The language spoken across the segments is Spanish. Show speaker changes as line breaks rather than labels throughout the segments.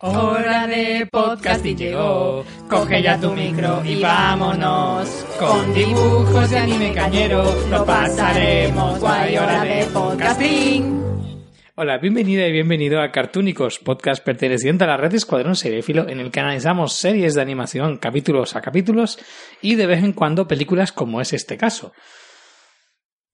Hora de podcasting llegó, coge ya tu micro y vámonos. Con dibujos de anime cañero, lo pasaremos guay, hora de podcasting.
Hola, bienvenida y bienvenido a Cartúnicos, podcast perteneciente a la red Escuadrón Seriéfilo en el que analizamos series de animación capítulos a capítulos y de vez en cuando películas como es este caso.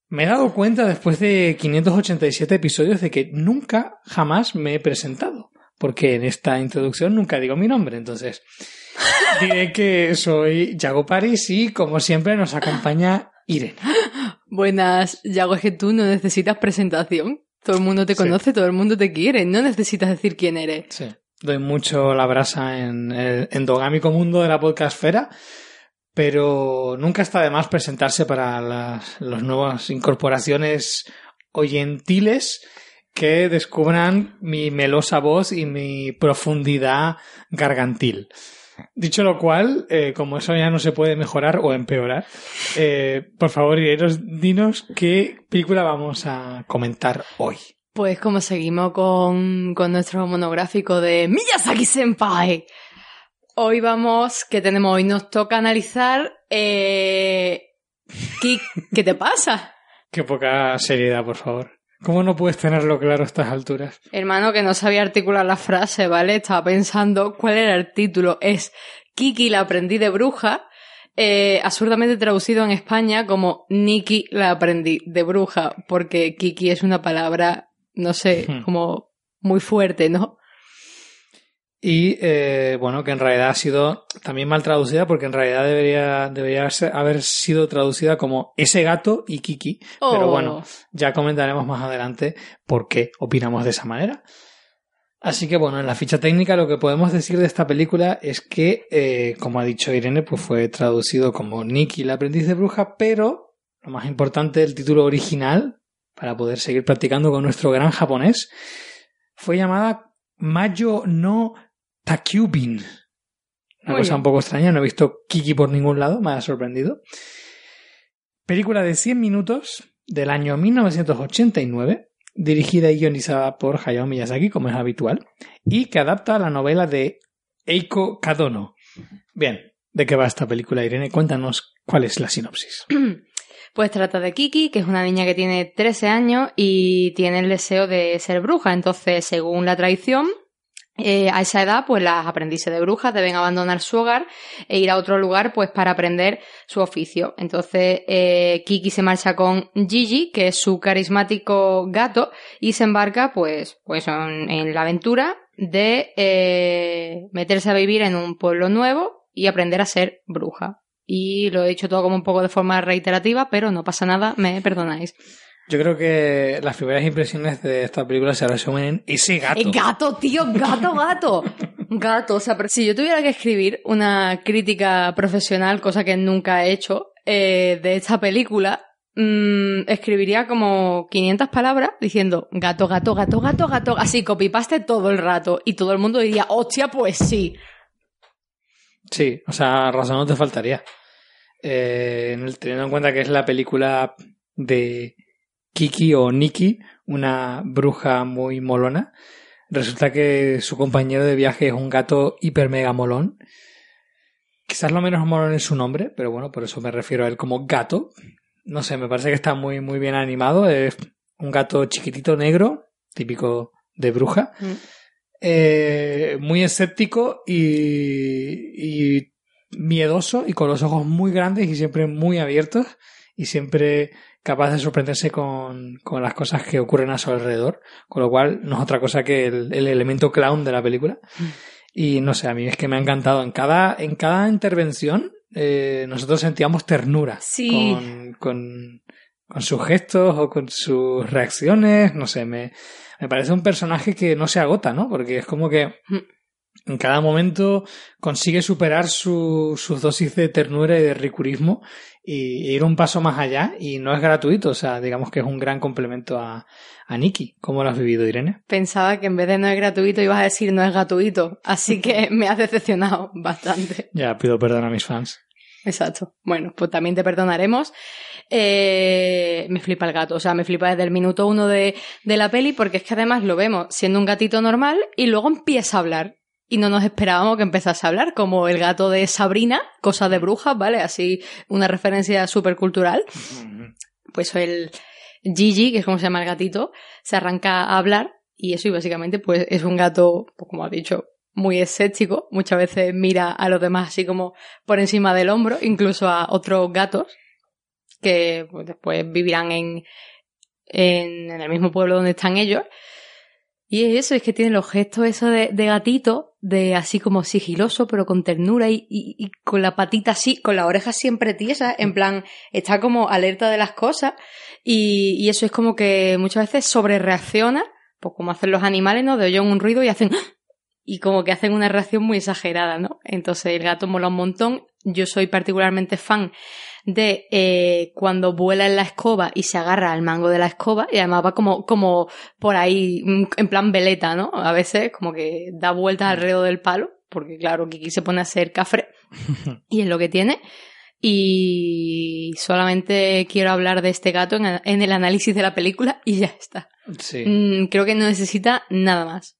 Me he dado cuenta después de 587 episodios de que nunca jamás me he presentado porque en esta introducción nunca digo mi nombre, entonces diré que soy Yago Paris y como siempre nos acompaña Irene.
Buenas, Yago, es que tú no necesitas presentación. Todo el mundo te conoce, todo el mundo te quiere, no necesitas decir quién eres.
Sí, doy mucho la brasa en el endogámico mundo de la podcastfera, pero nunca está de más presentarse para las, las nuevas incorporaciones oyentiles que descubran mi melosa voz y mi profundidad gargantil. Dicho lo cual, eh, como eso ya no se puede mejorar o empeorar, eh, por favor, Irenos, dinos qué película vamos a comentar hoy.
Pues como seguimos con, con nuestro monográfico de Miyazaki Senpai, hoy vamos, ¿qué tenemos? Hoy nos toca analizar... Eh, ¿qué, ¿Qué te pasa?
Qué poca seriedad, por favor. ¿Cómo no puedes tenerlo claro a estas alturas?
Hermano, que no sabía articular la frase, ¿vale? Estaba pensando cuál era el título. Es Kiki la aprendí de bruja, eh, absurdamente traducido en España como Nikki la aprendí de bruja, porque Kiki es una palabra, no sé,
Hmm.
como muy fuerte, ¿no?
Y eh, bueno, que en realidad ha sido también mal traducida porque en realidad debería, debería haber sido traducida como ese gato y Kiki. Pero
Oh.
bueno, ya comentaremos más adelante por qué opinamos de esa manera. Así que bueno, en la ficha técnica lo que podemos decir de esta película es que, eh, como ha dicho Irene, pues fue traducido como Nikki, la aprendiz de bruja, pero lo más importante, el título original, para poder seguir practicando con nuestro gran japonés, fue llamada Mayo no Takyubin. Una
Muy
cosa
bien.
un poco extraña, no he visto Kiki por ningún lado, me ha sorprendido. Película de 100 minutos del año 1989, dirigida y guionizada por Hayao Miyazaki, como es habitual, y que adapta la novela de Eiko Kadono. Bien, ¿de qué va esta película, Irene? Cuéntanos cuál es la sinopsis.
Pues trata de Kiki, que es una niña que tiene 13 años y tiene el deseo de ser bruja. Entonces, según la tradición, eh, a esa edad, pues las aprendices de brujas deben abandonar su hogar e ir a otro lugar, pues para aprender su oficio. Entonces, eh, Kiki se marcha con Gigi, que es su carismático gato, y se embarca, pues, pues en, la aventura de eh, meterse a vivir en un pueblo nuevo y aprender a ser bruja. Y lo he dicho todo como un poco de forma reiterativa, pero no pasa nada, me perdonáis.
Yo creo que las primeras impresiones de esta película se resumen en ese gato.
¡Eh, gato, tío! ¡Gato, gato! Gato, o sea, pero si yo tuviera que escribir una crítica profesional, cosa que nunca he hecho, eh, de esta película, mm, escribiría como 500 palabras diciendo gato, gato, gato, gato, gato, así copipaste todo el rato y todo el mundo diría, hostia, pues sí.
Sí, o sea, razón no te faltaría. Eh, en el- teniendo en cuenta que es la película de Kiki o Nikki, una bruja muy molona, resulta que su compañero de viaje es un gato hiper mega molón. Quizás lo menos molón es su nombre, pero bueno, por eso me refiero a él como gato. No sé, me parece que está muy, muy bien animado. Es un gato chiquitito negro, típico de bruja.
Mm.
Eh, muy escéptico y, y miedoso y con los ojos muy grandes y siempre muy abiertos y siempre capaz de sorprenderse con, con las cosas que ocurren a su alrededor, con lo cual no es otra cosa que el, el elemento clown de la película. Y no sé, a mí es que me ha encantado. En cada, en cada intervención eh, nosotros sentíamos ternura
Sí.
con, con, con sus gestos o con sus reacciones, no sé, me, me parece un personaje que no se agota, ¿no? Porque es como que en cada momento consigue superar su, sus dosis de ternura y de ricurismo y, ir un paso más allá y no es gratuito, o sea, digamos que es un gran complemento a, a Nikki. ¿Cómo lo has vivido, Irene?
Pensaba que en vez de no es gratuito ibas a decir no es gratuito, así que me has decepcionado bastante.
Ya pido perdón a mis fans.
Exacto. Bueno, pues también te perdonaremos. Eh, me flipa el gato, o sea, me flipa desde el minuto uno de, de la peli porque es que además lo vemos siendo un gatito normal y luego empieza a hablar. Y no nos esperábamos que empezase a hablar, como el gato de Sabrina, cosa de brujas, ¿vale? Así una referencia súper cultural. Pues el Gigi, que es como se llama el gatito, se arranca a hablar y eso y básicamente pues es un gato, pues, como ha dicho, muy escéptico. Muchas veces mira a los demás así como por encima del hombro, incluso a otros gatos que pues, después vivirán en, en, el mismo pueblo donde están ellos. Y es eso, es que tiene los gestos eso de, gatito, de así como sigiloso, pero con ternura y, y, con la patita así, con la oreja siempre tiesa, en plan, está como alerta de las cosas. Y, y eso es como que muchas veces sobre reacciona, pues como hacen los animales, ¿no? De oyen un ruido y hacen y como que hacen una reacción muy exagerada, ¿no? Entonces el gato mola un montón. Yo soy particularmente fan de eh, cuando vuela en la escoba y se agarra al mango de la escoba y además va como, como por ahí mm, en plan veleta, ¿no? A veces como que da vueltas alrededor del palo, porque claro, Kiki se pone a hacer cafre y es lo que tiene. Y solamente quiero hablar de este gato en, en el análisis de la película y ya está.
Sí.
Mm, creo que no necesita nada más.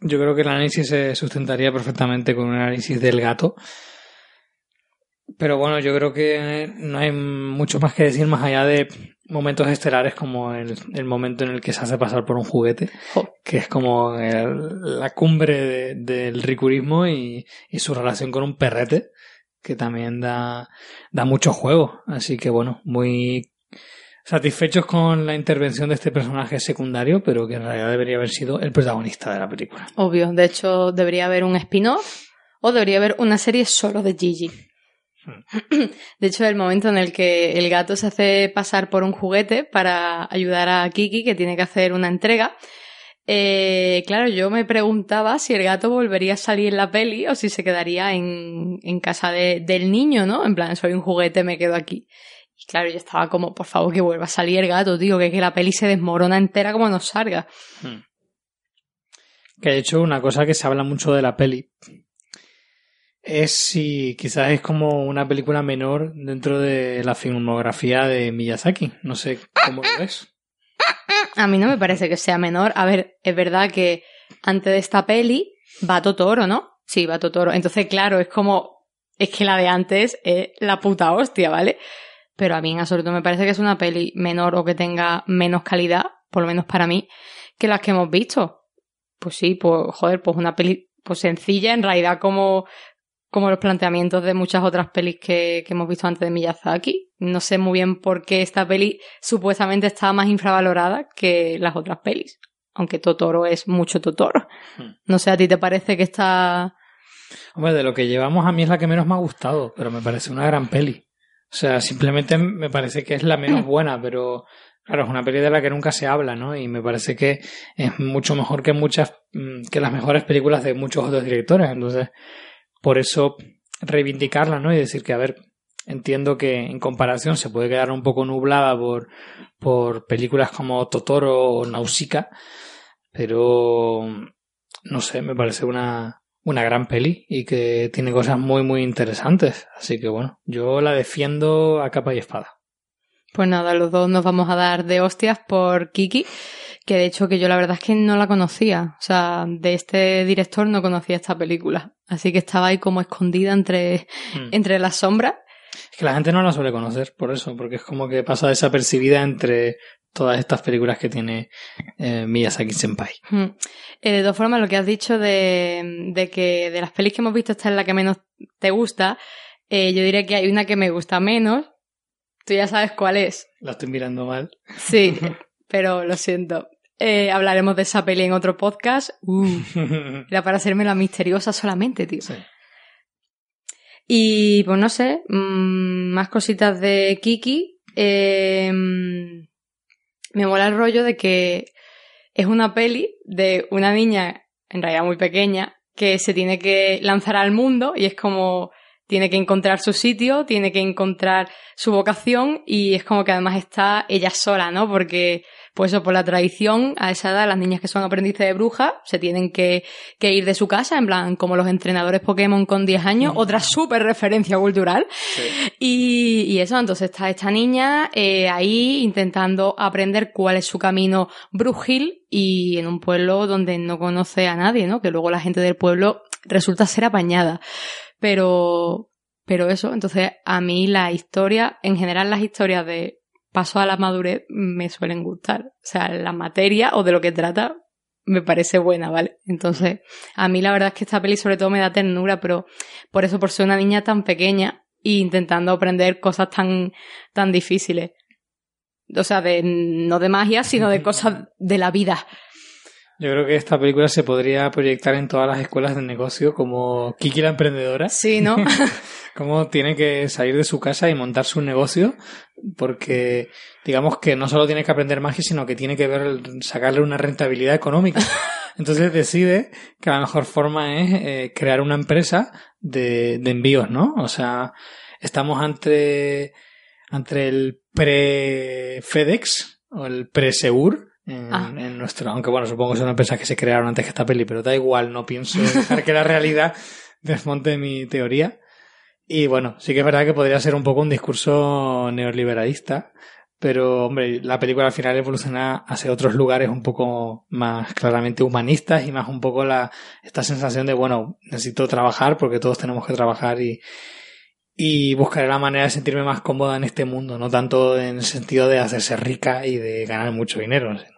Yo creo que el análisis se sustentaría perfectamente con un análisis del gato. Pero bueno, yo creo que no hay mucho más que decir más allá de momentos estelares como el, momento en el que se hace pasar por un juguete, que es como la cumbre del ricurismo y, y, su relación con un perrete, que también da, da mucho juego. Así que bueno, muy satisfechos con la intervención de este personaje secundario, pero que en realidad debería haber sido el protagonista de la película.
Obvio, de hecho debería haber un spin-off o debería haber una serie solo de Gigi. De hecho, el momento en el que el gato se hace pasar por un juguete para ayudar a Kiki, que tiene que hacer una entrega, eh, claro, yo me preguntaba si el gato volvería a salir en la peli o si se quedaría en, casa de, del niño, ¿no? En plan, soy un juguete, me quedo aquí. Y claro, yo estaba como, por favor, que vuelva a salir el gato, tío, que, que la peli se desmorona entera como nos salga. Hmm.
Que de hecho, una cosa que se habla mucho de la peli es si quizás es como una película menor dentro de la filmografía de Miyazaki. No sé cómo lo ves.
A mí no me parece que sea menor. A ver, es verdad que antes de esta peli va Totoro, ¿no? Sí, va Totoro. Entonces, claro, es como. Es que la de antes es la puta hostia, ¿vale? pero a mí en absoluto me parece que es una peli menor o que tenga menos calidad, por lo menos para mí, que las que hemos visto. Pues sí, pues joder, pues una peli pues sencilla, en realidad como, como los planteamientos de muchas otras pelis que, que hemos visto antes de Miyazaki. No sé muy bien por qué esta peli supuestamente está más infravalorada que las otras pelis. Aunque Totoro es mucho Totoro. Hmm. No sé, ¿a ti te parece que está...?
Hombre, de lo que llevamos a mí es la que menos me ha gustado, pero me parece una gran peli. O sea, simplemente me parece que es la menos buena, pero claro, es una peli de la que nunca se habla, ¿no? Y me parece que es mucho mejor que muchas, mm, que las mejores películas de muchos otros directores. Entonces, por eso reivindicarla, ¿no? Y decir que, a ver, entiendo que en comparación se puede quedar un poco nublada por, por películas como Totoro o Nausicaa, pero no sé, me parece una, una gran peli y que tiene cosas muy muy interesantes. Así que bueno, yo la defiendo a capa y espada.
Pues nada, los dos nos vamos a dar de hostias por Kiki, que de hecho que yo la verdad es que no la conocía. O sea, de este director no conocía esta película. Así que estaba ahí como escondida entre, hmm. entre las sombras.
Es que la gente no la suele conocer por eso, porque es como que pasa desapercibida entre todas estas películas que tiene eh, Miyazaki Senpai.
Eh, de todas formas, lo que has dicho de, de, que de las pelis que hemos visto esta es la que menos te gusta, eh, yo diré que hay una que me gusta menos. Tú ya sabes cuál es.
La estoy mirando mal.
Sí, pero lo siento. Eh, hablaremos de esa peli en otro podcast. Uh, era para hacerme la misteriosa solamente, tío. Sí. Y pues no sé, mm, más cositas de Kiki. Eh, me mola el rollo de que es una peli de una niña, en realidad muy pequeña, que se tiene que lanzar al mundo y es como tiene que encontrar su sitio, tiene que encontrar su vocación y es como que además está ella sola, ¿no? Porque pues eso, por la tradición, a esa edad las niñas que son aprendices de brujas se tienen que, ir de su casa, en plan, como los entrenadores Pokémon con 10 años, otra súper referencia cultural. Y, eso, entonces está esta niña eh, ahí intentando aprender cuál es su camino brujil y en un pueblo donde no conoce a nadie, ¿no? Que luego la gente del pueblo resulta ser apañada. Pero, pero eso, entonces a mí la historia, en general las historias de paso a la madurez me suelen gustar. O sea, la materia o de lo que trata me parece buena, ¿vale? Entonces, a mí la verdad es que esta peli sobre todo me da ternura, pero por eso, por ser una niña tan pequeña e intentando aprender cosas tan, tan difíciles. O sea, de, no de magia, sino de cosas de la vida.
Yo creo que esta película se podría proyectar en todas las escuelas de negocio como Kiki la emprendedora.
Sí, ¿no?
Como tiene que salir de su casa y montar su negocio porque digamos que no solo tiene que aprender magia, sino que tiene que ver sacarle una rentabilidad económica. Entonces decide que la mejor forma es eh, crear una empresa de, de envíos, ¿no? O sea, estamos entre, entre el pre-FedEx o el pre-Segur en,
Ah.
en nuestro, aunque bueno, supongo que son empresas que se crearon antes que esta peli, pero da igual, no pienso dejar que la realidad desmonte mi teoría. Y bueno, sí que es verdad que podría ser un poco un discurso neoliberalista, pero hombre, la película al final evoluciona hacia otros lugares un poco más claramente humanistas y más un poco la, esta sensación de, bueno, necesito trabajar porque todos tenemos que trabajar y, y buscaré la manera de sentirme más cómoda en este mundo, no tanto en el sentido de hacerse rica y de ganar mucho dinero, sino-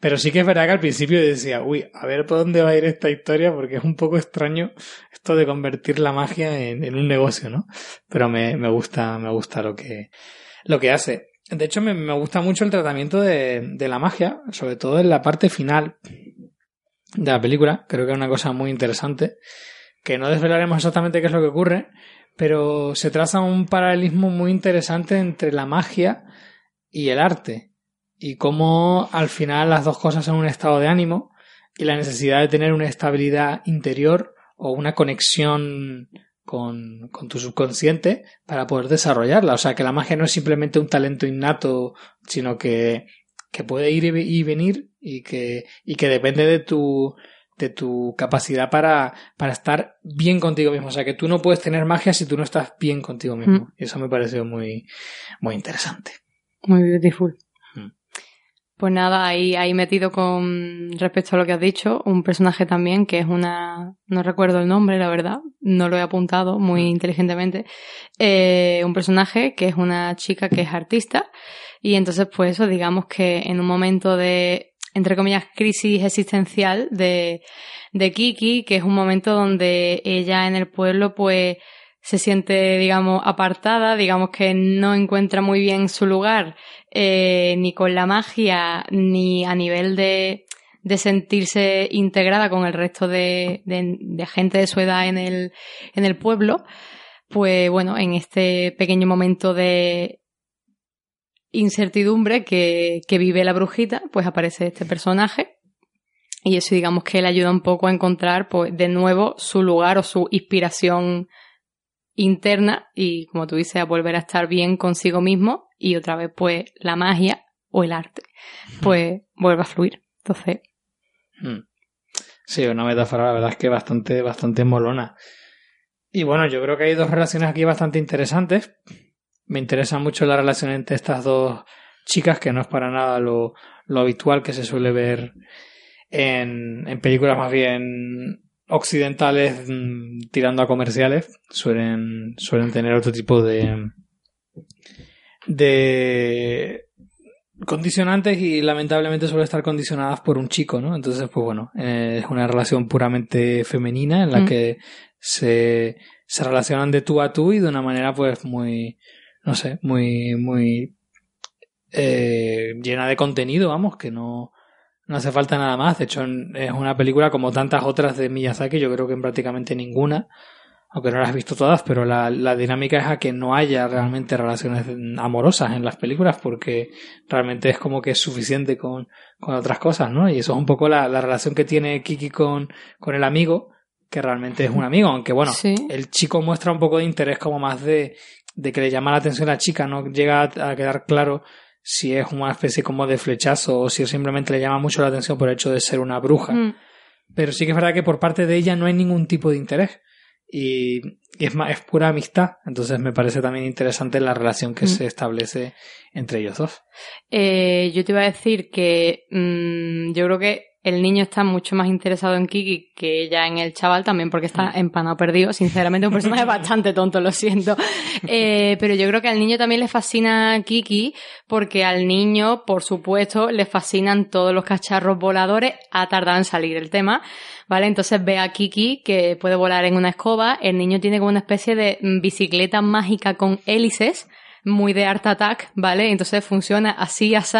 Pero sí que es verdad que al principio decía, uy, a ver por dónde va a ir esta historia, porque es un poco extraño esto de convertir la magia en, en un negocio, ¿no? Pero me, me gusta, me gusta lo que, lo que hace. De hecho, me, me gusta mucho el tratamiento de, de la magia, sobre todo en la parte final de la película. Creo que es una cosa muy interesante, que no desvelaremos exactamente qué es lo que ocurre, pero se traza un paralelismo muy interesante entre la magia y el arte. Y cómo al final las dos cosas son un estado de ánimo y la necesidad de tener una estabilidad interior o una conexión con, con tu subconsciente para poder desarrollarla. O sea, que la magia no es simplemente un talento innato, sino que, que puede ir y ve- y venir y que, y que depende de tu, de tu capacidad para, para estar bien contigo mismo. O sea, que tú no puedes tener magia si tú no estás bien contigo mismo.
Mm.
Y eso me pareció muy, muy interesante.
Muy beautiful.
Mm.
Pues nada, ahí, ahí metido con respecto a lo que has dicho, un personaje también que es una, no recuerdo el nombre, la verdad, no lo he apuntado muy inteligentemente, eh, un personaje que es una chica que es artista y entonces pues eso, digamos que en un momento de, entre comillas, crisis existencial de, de Kiki, que es un momento donde ella en el pueblo pues se siente, digamos, apartada, digamos que no encuentra muy bien su lugar, eh, ni con la magia, ni a nivel de, de sentirse integrada con el resto de, de, gente de su edad en el, en el pueblo, pues bueno, en este pequeño momento de incertidumbre que, que vive la brujita, pues aparece este personaje. Y eso digamos que le ayuda un poco a encontrar, pues, de nuevo su lugar o su inspiración interna y, como tú dices, a volver a estar bien consigo mismo y otra vez, pues, la magia o el arte, pues, vuelve a fluir. Entonces,
Mm. Sí, una metáfora, la verdad es que bastante, bastante molona. Y bueno, yo creo que hay dos relaciones aquí bastante interesantes. Me interesa mucho la relación entre estas dos chicas, que no es para nada lo, lo habitual que se suele ver en, en películas más bien occidentales mm, tirando a comerciales. Suelen, suelen tener otro tipo de, de condicionantes y lamentablemente suelen estar condicionadas por un chico, ¿no? Entonces, pues bueno, eh, es una relación puramente femenina en la
Mm.
que se, se relacionan de tú a tú y de una manera pues muy, no sé, muy, muy eh, llena de contenido, vamos, que no, no hace falta nada más. De hecho, es una película como tantas otras de Miyazaki, yo creo que en prácticamente ninguna, aunque no las he visto todas, pero la, la dinámica es a que no haya realmente relaciones amorosas en las películas, porque realmente es como que es suficiente con, con otras cosas, ¿no? Y eso es un poco la, la relación que tiene Kiki con, con el amigo, que realmente es un amigo, aunque bueno,
sí.
el chico muestra un poco de interés como más de, de que le llama la atención a la chica, no llega a, a quedar claro si es una especie como de flechazo o si simplemente le llama mucho la atención por el hecho de ser una bruja.
Mm.
Pero sí que es verdad que por parte de ella no hay ningún tipo de interés. Y, y es, más, es pura amistad. Entonces me parece también interesante la relación que
Mm.
se establece entre ellos dos.
Eh, yo te iba a decir que mm, yo creo que el niño está mucho más interesado en Kiki que ella en el chaval, también porque está empanado perdido. Sinceramente, un personaje bastante tonto, lo siento. Eh, pero yo creo que al niño también le fascina Kiki, porque al niño, por supuesto, le fascinan todos los cacharros voladores. Ha tardado en salir el tema, ¿vale? Entonces ve a Kiki que puede volar en una escoba. El niño tiene como una especie de bicicleta mágica con hélices, muy de Art Attack, ¿vale? Entonces funciona así, así.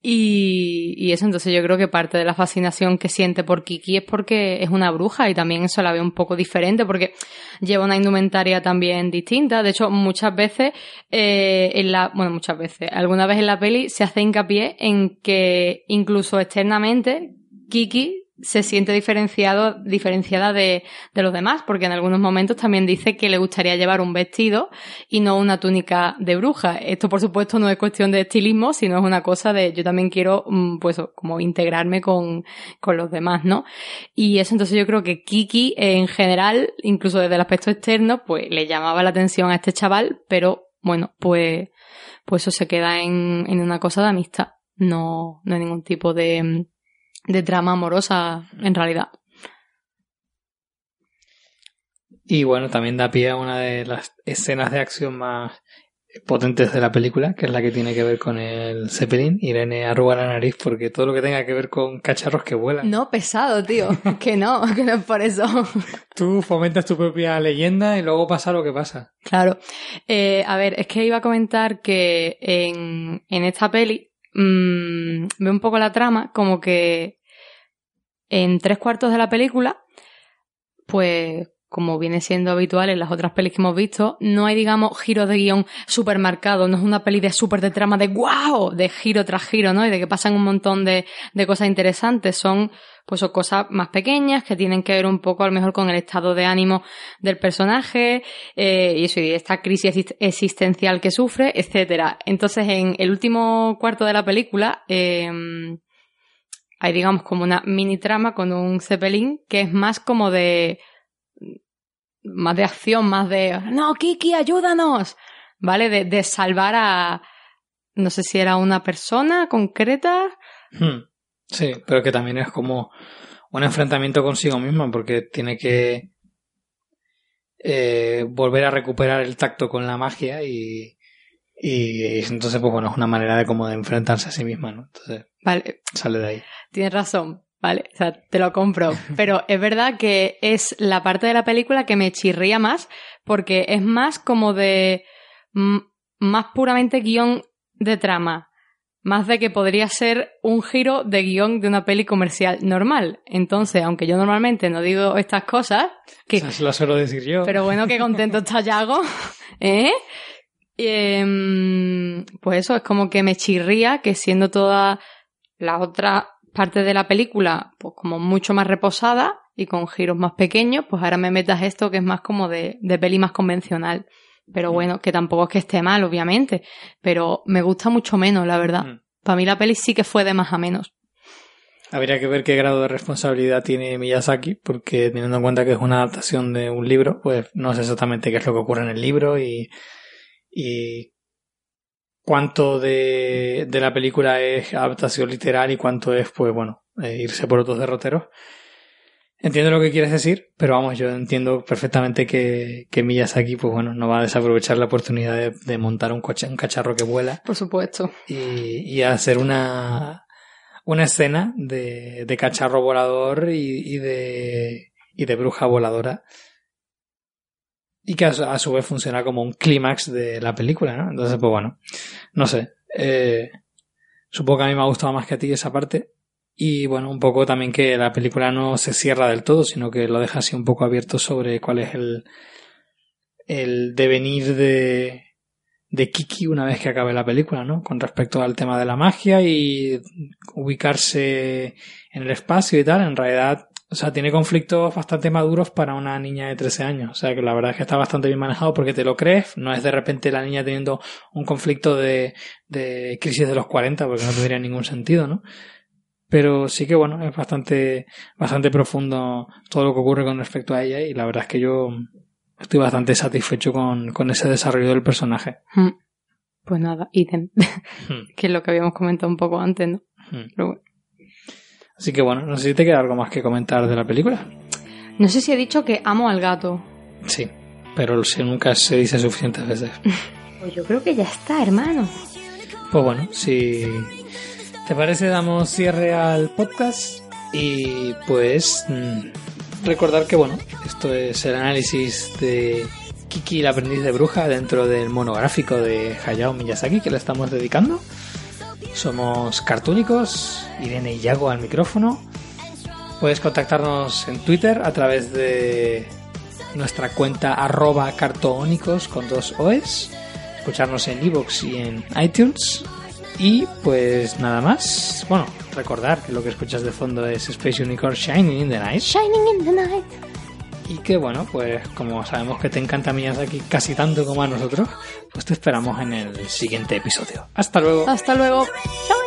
Y, y, eso, entonces yo creo que parte de la fascinación que siente por Kiki es porque es una bruja y también eso la ve un poco diferente porque lleva una indumentaria también distinta. De hecho, muchas veces eh, en la, bueno, muchas veces, alguna vez en la peli se hace hincapié en que incluso externamente Kiki se siente diferenciado, diferenciada de, de, los demás, porque en algunos momentos también dice que le gustaría llevar un vestido y no una túnica de bruja. Esto, por supuesto, no es cuestión de estilismo, sino es una cosa de yo también quiero, mm, pues, como integrarme con, con los demás, ¿no? Y eso, entonces yo creo que Kiki, en general, incluso desde el aspecto externo, pues le llamaba la atención a este chaval, pero bueno, pues, pues eso se queda en, en una cosa de amistad. No, no hay ningún tipo de, de trama amorosa en realidad.
Y bueno, también da pie a una de las escenas de acción más potentes de la película, que es la que tiene que ver con el Zeppelin. Irene arruga la nariz porque todo lo que tenga que ver con cacharros que vuelan.
No, pesado, tío. que no, que no es por eso.
Tú fomentas tu propia leyenda y luego pasa lo que pasa.
Claro. Eh, a ver, es que iba a comentar que en, en esta peli mmm, veo un poco la trama como que en tres cuartos de la película, pues como viene siendo habitual en las otras pelis que hemos visto, no hay, digamos, giro de guion súper marcado, no es una peli de súper de trama de wow, de giro tras giro, ¿no? Y de que pasan un montón de, de cosas interesantes. Son, pues, son cosas más pequeñas que tienen que ver un poco, a lo mejor, con el estado de ánimo del personaje, eh, y eso, y esta crisis existencial que sufre, etcétera. Entonces, en el último cuarto de la película, eh, hay, digamos, como una mini trama con un Zeppelin que es más como de. más de acción, más de. ¡No, Kiki, ayúdanos! ¿Vale? De, de salvar a. No sé si era una persona concreta.
Hmm. Sí, pero que también es como un enfrentamiento consigo misma porque tiene que eh, volver a recuperar el tacto con la magia y, y, entonces pues bueno es una manera de como de enfrentarse a sí misma, ¿no? Entonces
vale.
sale de ahí
tienes razón, ¿vale? O sea, te lo compro. Pero es verdad que es la parte de la película que me chirría más porque es más como de... más puramente guion de trama. Más de que podría ser un giro de guion de una peli comercial normal. Entonces, aunque yo normalmente no digo estas cosas, que...
Eso lo suelo decir yo.
Pero bueno, qué contento está Yago, ¿eh? Eh, pues eso, es como que me chirría que siendo toda la otra parte de la película, pues como mucho más reposada y con giros más pequeños, pues ahora me metas esto que es más como de, de peli más convencional. Pero bueno, que tampoco es que esté mal, obviamente. Pero me gusta mucho menos, la verdad. Mm. Para mí la peli sí que fue de más a menos.
Habría que ver qué grado de responsabilidad tiene Miyazaki, porque teniendo en cuenta que es una adaptación de un libro, pues no sé exactamente qué es lo que ocurre en el libro y, y cuánto de, de, la película es adaptación literal y cuánto es, pues bueno, eh, irse por otros derroteros. Entiendo lo que quieres decir, pero vamos, yo entiendo perfectamente que, que Miyazaki, pues bueno, no va a desaprovechar la oportunidad de, de montar un, coche, un cacharro que vuela.
Por supuesto.
Y, y hacer una, una escena de, de cacharro volador y, y, de, y de bruja voladora y que a su, vez funciona como un clímax de la película, ¿no? Entonces, pues bueno, no sé. Eh, supongo que a mí me ha gustado más que a ti esa parte. Y bueno, un poco también que la película no se cierra del todo, sino que lo deja así un poco abierto sobre cuál es el, el devenir de, de Kiki una vez que acabe la película, ¿no? Con respecto al tema de la magia y ubicarse en el espacio y tal. En realidad, o sea, tiene conflictos bastante maduros para una niña de 13 años. O sea, que la verdad es que está bastante bien manejado porque te lo crees. No es de repente la niña teniendo un conflicto de, de crisis de los 40, porque no tendría ningún sentido, ¿no? Pero sí que bueno, es bastante, bastante profundo todo lo que ocurre con respecto a ella y la verdad es que yo estoy bastante satisfecho con, con ese desarrollo del personaje.
Hmm. Pues nada, idem. Hmm. que es lo que habíamos comentado un poco antes, ¿no?
Hmm.
Pero bueno.
Así que bueno, no sé si te queda algo más que comentar de la película.
No sé si he dicho que amo al gato.
Sí, pero nunca se dice suficientes veces.
Pues yo creo que ya está, hermano.
Pues bueno, si te parece, damos cierre al podcast y pues mm, recordar que bueno, esto es el análisis de Kiki, la aprendiz de bruja, dentro del monográfico de Hayao Miyazaki que le estamos dedicando. Somos cartúnicos, Irene y Yago al micrófono. Puedes contactarnos en Twitter a través de nuestra cuenta arroba cartónicos con dos OEs, escucharnos en iVoox y en iTunes. Y pues nada más. Bueno, recordar que lo que escuchas de fondo es Space Unicorn Shining in the Night.
Shining in the night.
Y que bueno, pues como sabemos que te encanta Miyazaki casi tanto como a nosotros, pues te esperamos en el siguiente episodio. Hasta luego.
Hasta luego. Chao.